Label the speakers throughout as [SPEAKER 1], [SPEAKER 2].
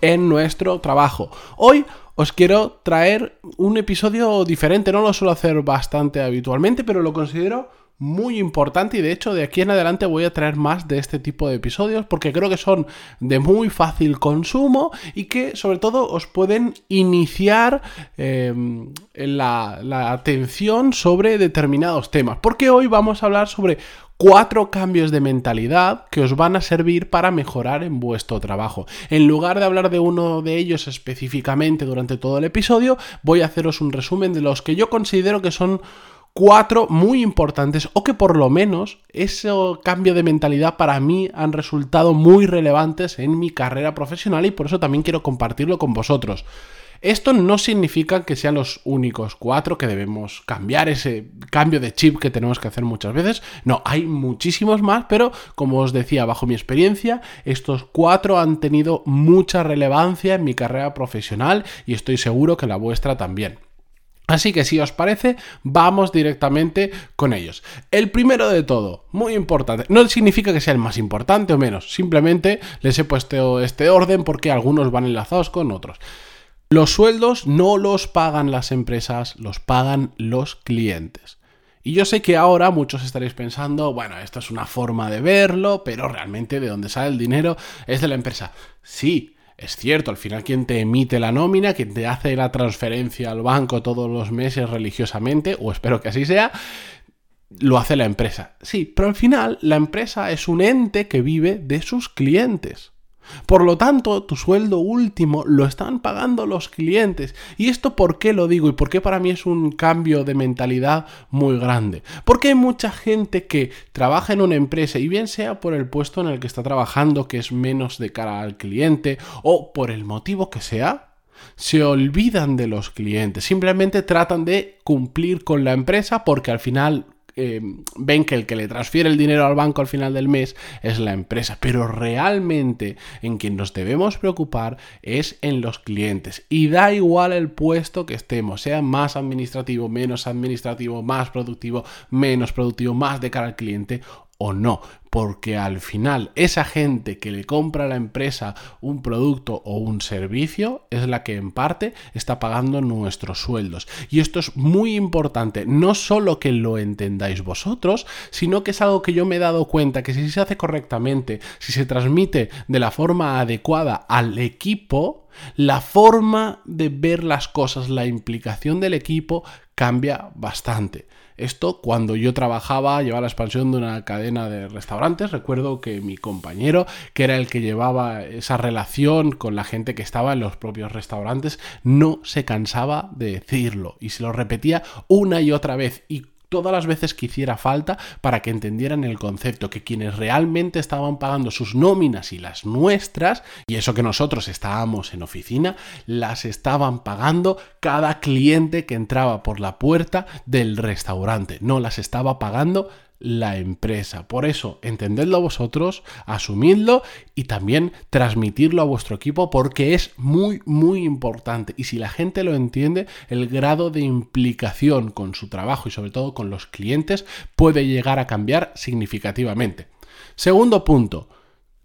[SPEAKER 1] en nuestro trabajo. Hoy os quiero traer un episodio diferente, no lo suelo hacer bastante habitualmente, pero lo considero muy importante y de hecho de aquí en adelante voy a traer más de este tipo de episodios porque creo que son de muy fácil consumo y que sobre todo os pueden iniciar la, la atención sobre determinados temas porque hoy vamos a hablar sobre cuatro cambios de mentalidad que os van a servir para mejorar en vuestro trabajo. En lugar de hablar de uno de ellos específicamente durante todo el episodio, voy a haceros un resumen de los que yo considero que son cuatro muy importantes o que por lo menos ese cambio de mentalidad para mí han resultado muy relevantes en mi carrera profesional y por eso también quiero compartirlo con vosotros. Esto no significa que sean los únicos cuatro que debemos cambiar ese cambio de chip que tenemos que hacer muchas veces. No, hay muchísimos más, pero como os decía, bajo mi experiencia, estos cuatro han tenido mucha relevancia en mi carrera profesional y estoy seguro que la vuestra también. Así que si os parece, vamos directamente con ellos. El primero de todo, muy importante, no significa que sea el más importante o menos, simplemente les he puesto este orden porque algunos van enlazados con otros. Los sueldos no los pagan las empresas, los pagan los clientes. Y yo sé que ahora muchos estaréis pensando, bueno, esto es una forma de verlo, pero realmente de dónde sale el dinero es de la empresa. Sí, es cierto, al final quien te emite la nómina, quien te hace la transferencia al banco todos los meses religiosamente, o espero que así sea, lo hace la empresa. Sí, pero al final la empresa es un ente que vive de sus clientes. Por lo tanto, tu sueldo último lo están pagando los clientes. ¿Y esto por qué lo digo? ¿Y por qué para mí es un cambio de mentalidad muy grande? Porque hay mucha gente que trabaja en una empresa y bien sea por el puesto en el que está trabajando, que es menos de cara al cliente, o por el motivo que sea, se olvidan de los clientes, simplemente tratan de cumplir con la empresa porque al final eh, ven que el que le transfiere el dinero al banco al final del mes es la empresa, pero realmente en quien nos debemos preocupar es en los clientes. Y da igual el puesto que estemos, sea más administrativo, menos administrativo, más productivo, menos productivo, más de cara al cliente o no, porque al final esa gente que le compra a la empresa un producto o un servicio es la que en parte está pagando nuestros sueldos. Y esto es muy importante, no solo que lo entendáis vosotros, sino que es algo que yo me he dado cuenta que si se hace correctamente, si se transmite de la forma adecuada al equipo, la forma de ver las cosas, la implicación del equipo cambia bastante. Esto cuando yo trabajaba, llevaba la expansión de una cadena de restaurantes, recuerdo que mi compañero, que era el que llevaba esa relación con la gente que estaba en los propios restaurantes, no se cansaba de decirlo y se lo repetía una y otra vez. Y todas las veces que hiciera falta para que entendieran el concepto, que quienes realmente estaban pagando sus nóminas y las nuestras, y eso que nosotros estábamos en oficina, las estaban pagando cada cliente que entraba por la puerta del restaurante, no las estaba pagando la empresa. Por eso, entendedlo vosotros, asumidlo y también transmitirlo a vuestro equipo porque es muy, muy importante. Y si la gente lo entiende, el grado de implicación con su trabajo y sobre todo con los clientes puede llegar a cambiar significativamente. Segundo punto,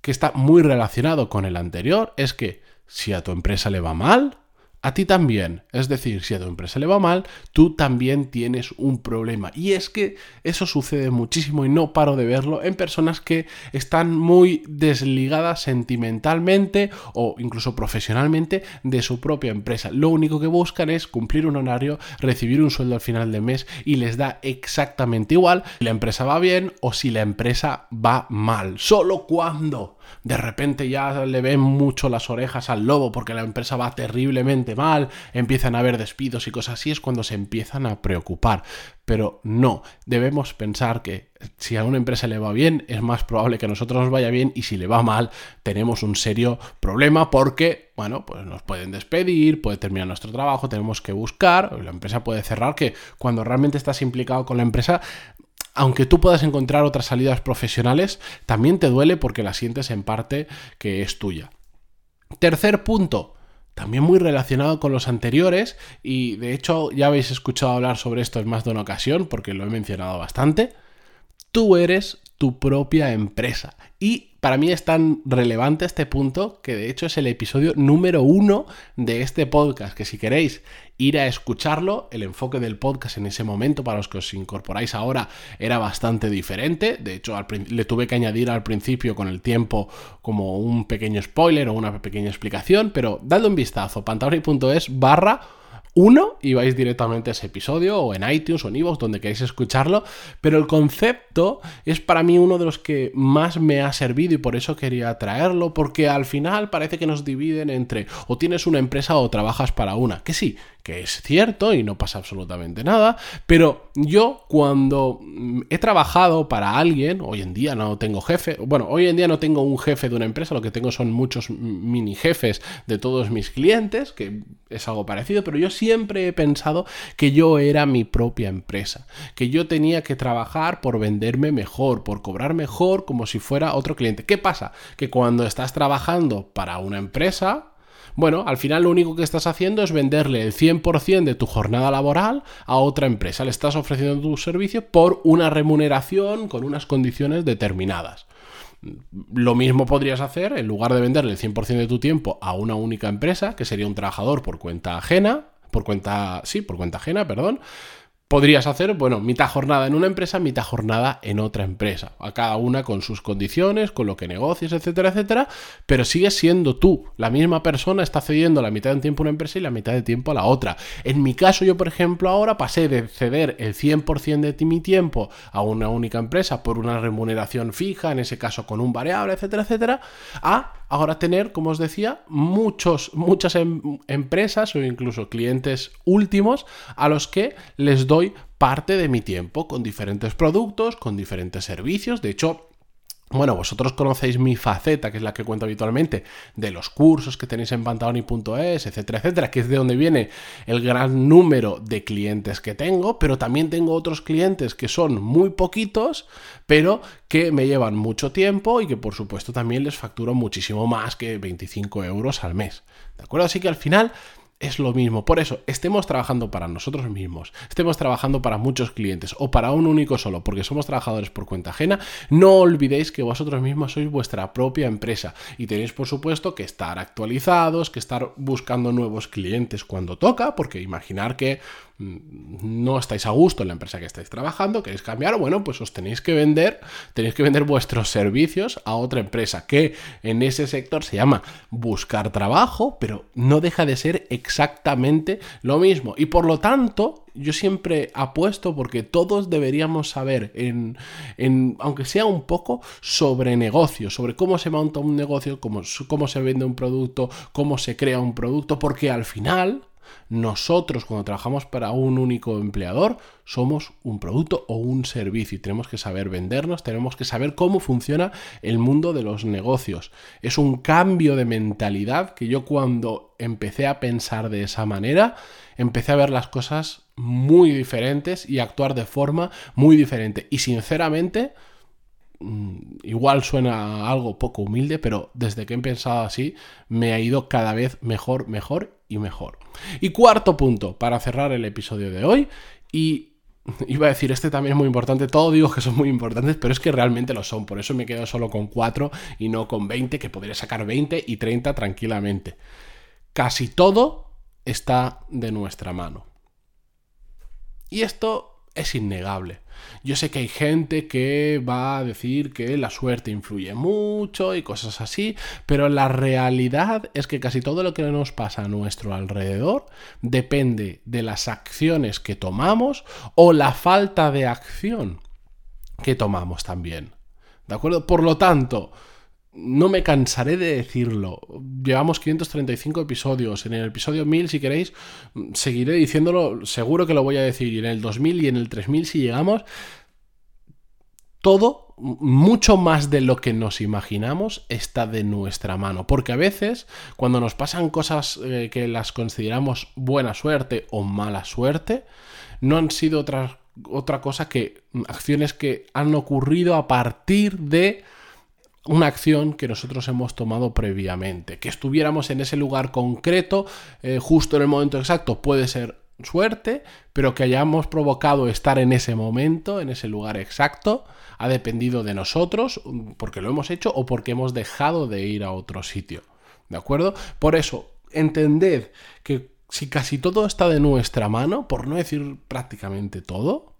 [SPEAKER 1] que está muy relacionado con el anterior, es que si a tu empresa le va mal, a ti también. Es decir, si a tu empresa le va mal, tú también tienes un problema. Y es que eso sucede muchísimo y no paro de verlo en personas que están muy desligadas sentimentalmente o incluso profesionalmente de su propia empresa. Lo único que buscan es cumplir un horario, recibir un sueldo al final de mes y les da exactamente igual si la empresa va bien o si la empresa va mal. Solo cuando de repente ya le ven mucho las orejas al lobo porque la empresa va terriblemente mal, empiezan a haber despidos y cosas así, es cuando se empiezan a preocupar. Pero no, debemos pensar que si a una empresa le va bien, es más probable que a nosotros nos vaya bien y si le va mal, tenemos un serio problema porque, bueno, pues nos pueden despedir, puede terminar nuestro trabajo, tenemos que buscar, la empresa puede cerrar, que cuando realmente estás implicado con la empresa, aunque tú puedas encontrar otras salidas profesionales, también te duele porque la sientes en parte que es tuya. Tercer punto, también muy relacionado con los anteriores y de hecho ya habéis escuchado hablar sobre esto en más de una ocasión porque lo he mencionado bastante. Tú eres tu propia empresa. Y para mí es tan relevante este punto que de hecho es el episodio número uno de este podcast, que si queréis ir a escucharlo, el enfoque del podcast en ese momento para los que os incorporáis ahora era bastante diferente, de hecho le tuve que añadir al principio con el tiempo como un pequeño spoiler o una pequeña explicación, pero dadle un vistazo, pantauri.es barra uno y vais directamente a ese episodio o en iTunes o en iVoox, donde queréis escucharlo, pero el concepto es para mí uno de los que más me ha servido y por eso quería traerlo, porque al final parece que nos dividen entre o tienes una empresa o trabajas para una, que sí, que es cierto y no pasa absolutamente nada, pero yo cuando mm, he trabajado para alguien, hoy en día no tengo jefe, bueno, hoy en día no tengo un jefe de una empresa, lo que tengo son muchos mini jefes de todos mis clientes, que es algo parecido, pero yo siempre he pensado que yo era mi propia empresa, que yo tenía que trabajar por venderme mejor, por cobrar mejor como si fuera otro cliente. ¿Qué pasa? Que cuando estás trabajando para una empresa, bueno, al final lo único que estás haciendo es venderle el 100% de tu jornada laboral a otra empresa. Le estás ofreciendo tu servicio por una remuneración con unas condiciones determinadas. Lo mismo podrías hacer en lugar de venderle el 100% de tu tiempo a una única empresa, que sería un trabajador por cuenta ajena, por cuenta, sí, por cuenta ajena, perdón, podrías hacer, bueno, mitad jornada en una empresa, mitad jornada en otra empresa, a cada una con sus condiciones, con lo que negocies, etcétera, etcétera, pero sigues siendo tú, la misma persona está cediendo la mitad del tiempo a una empresa y la mitad de tiempo a la otra. En mi caso, yo, por ejemplo, ahora pasé de ceder el 100% de mi tiempo a una única empresa por una remuneración fija, en ese caso con un variable, etcétera, etcétera, a ahora tener, como os decía, muchos, muchas em, empresas o incluso clientes últimos a los que les doy parte de mi tiempo con diferentes productos, con diferentes servicios. De hecho, bueno, vosotros conocéis mi faceta, que es la que cuento habitualmente, de los cursos que tenéis en pantaloni.es, etcétera, etcétera, que es de donde viene el gran número de clientes que tengo, pero también tengo otros clientes que son muy poquitos, pero que me llevan mucho tiempo y que por supuesto también les facturo muchísimo más que 25 euros al mes. ¿De acuerdo? Así que al final es lo mismo. Por eso, estemos trabajando para nosotros mismos, estemos trabajando para muchos clientes o para un único solo, porque somos trabajadores por cuenta ajena, no olvidéis que vosotros mismos sois vuestra propia empresa y tenéis, por supuesto, que estar actualizados, que estar buscando nuevos clientes cuando toca, porque imaginar que no estáis a gusto en la empresa que estáis trabajando, queréis cambiar, bueno, pues os tenéis que vender, tenéis que vender vuestros servicios a otra empresa, que en ese sector se llama buscar trabajo, pero no deja de ser exactamente lo mismo. Y por lo tanto, yo siempre apuesto porque todos deberíamos saber, en, en, aunque sea un poco, sobre negocios, sobre cómo se monta un negocio, cómo, cómo se vende un producto, cómo se crea un producto, porque al final nosotros cuando trabajamos para un único empleador somos un producto o un servicio y tenemos que saber vendernos, tenemos que saber cómo funciona el mundo de los negocios. Es un cambio de mentalidad que yo cuando empecé a pensar de esa manera, empecé a ver las cosas muy diferentes y actuar de forma muy diferente. Y sinceramente, igual suena algo poco humilde, pero desde que he pensado así, me ha ido cada vez mejor, mejor y mejor. Y cuarto punto, para cerrar el episodio de hoy, y Iba a decir, este también es muy importante, todo digo que son muy importantes, pero es que realmente lo son, por eso me quedo solo con 4 y no con 20, que podría sacar 20 y 30 tranquilamente. Casi todo está de nuestra mano. Y esto es innegable. Yo sé que hay gente que va a decir que la suerte influye mucho y cosas así, pero la realidad es que casi todo lo que nos pasa a nuestro alrededor depende de las acciones que tomamos o la falta de acción que tomamos también. ¿De acuerdo? Por lo tanto, no me cansaré de decirlo. Llevamos 535 episodios. En el episodio 1000, si queréis, seguiré diciéndolo. Seguro que lo voy a decir. Y en el 2000 y en el 3000, si llegamos, todo, mucho más de lo que nos imaginamos, está de nuestra mano. Porque a veces, cuando nos pasan cosas eh, que las consideramos buena suerte o mala suerte, no han sido otra, otra cosa que acciones que han ocurrido a partir de una acción que nosotros hemos tomado previamente. Que estuviéramos en ese lugar concreto, eh, justo en el momento exacto, puede ser suerte, pero que hayamos provocado estar en ese momento, en ese lugar exacto, ha dependido de nosotros, porque lo hemos hecho o porque hemos dejado de ir a otro sitio. ¿De acuerdo? Por eso, entended que si casi todo está de nuestra mano, por no decir prácticamente todo,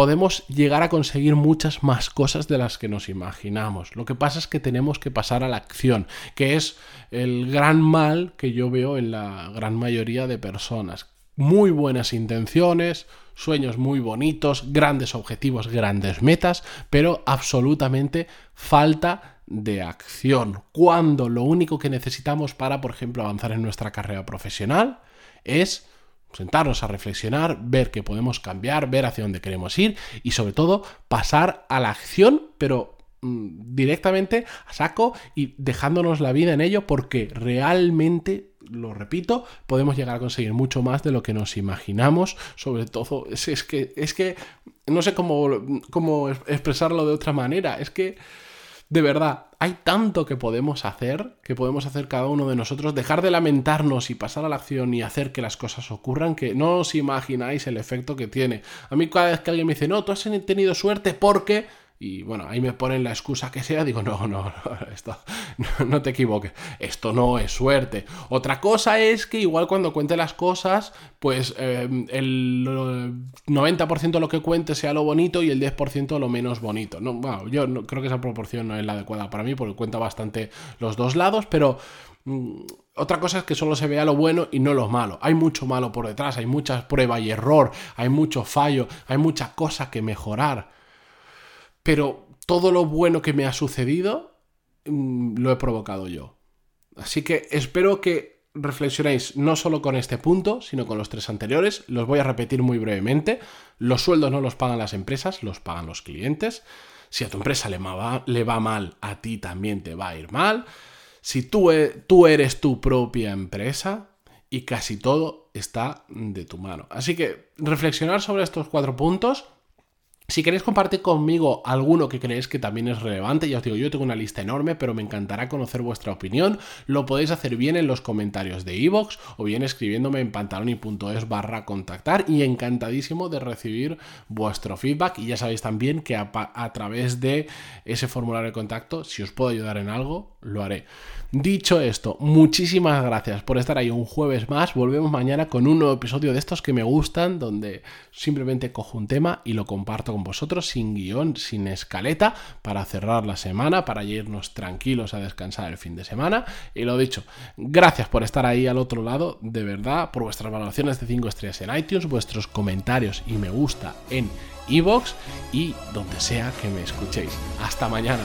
[SPEAKER 1] podemos llegar a conseguir muchas más cosas de las que nos imaginamos. Lo que pasa es que tenemos que pasar a la acción, que es el gran mal que yo veo en la gran mayoría de personas. Muy buenas intenciones, sueños muy bonitos, grandes objetivos, grandes metas, pero absolutamente falta de acción. Cuando lo único que necesitamos para, por ejemplo, avanzar en nuestra carrera profesional es sentarnos a reflexionar, ver qué podemos cambiar, ver hacia dónde queremos ir y sobre todo pasar a la acción, pero mm, directamente a saco y dejándonos la vida en ello porque realmente, lo repito, podemos llegar a conseguir mucho más de lo que nos imaginamos, sobre todo es, que es que no sé cómo, cómo expresarlo de otra manera, es que de verdad, hay tanto que podemos hacer, que podemos hacer cada uno de nosotros, dejar de lamentarnos y pasar a la acción y hacer que las cosas ocurran, que no os imagináis el efecto que tiene. A mí cada vez que alguien me dice, no, tú has tenido suerte porque y bueno, ahí me ponen la excusa que sea, digo, no, no, no, esto, no, te equivoques, esto no es suerte. Otra cosa es que igual cuando cuente las cosas, pues em, el 90% de lo que cuente sea lo bonito y el 10% lo menos bonito. No, bueno, yo no, creo que esa proporción no es la adecuada para mí porque cuenta bastante los dos lados, pero... Mm, otra cosa es que solo se vea lo bueno y no lo malo. Hay mucho malo por detrás, hay muchas pruebas y error, hay mucho fallo, hay mucha cosa que mejorar pero todo lo bueno que me ha sucedido mm, lo he provocado yo. Así que espero que reflexionéis no solo con este punto, sino con los tres anteriores. Los voy a repetir muy brevemente. Los sueldos no los pagan las empresas, los pagan los clientes. Si a tu empresa le va, le va mal, a ti también te va a ir mal. Si e, tú eres tu propia empresa, y casi todo está de tu mano. Así que reflexionar sobre estos cuatro puntos si queréis compartir conmigo alguno que creéis que también es relevante, ya os digo, yo tengo una lista enorme, pero me encantará conocer vuestra opinión. Lo podéis hacer bien en los comentarios de iVoox o bien escribiéndome en pantaloni.es barra contactar y encantadísimo de recibir vuestro feedback. Y ya sabéis también que a, a través de ese formulario de contacto, si os puedo ayudar en algo, lo haré. Dicho esto, muchísimas gracias por estar ahí un jueves más. Volvemos mañana con un nuevo episodio de estos que me gustan, donde simplemente cojo un tema y lo comparto con vosotros sin guion, sin escaleta, para cerrar la semana, para irnos tranquilos a descansar el fin de semana. Y lo dicho, gracias por estar ahí al otro lado, de verdad, por vuestras valoraciones de 5 estrellas en iTunes, vuestros comentarios y me gusta en iVoox y donde sea que me escuchéis. Hasta mañana.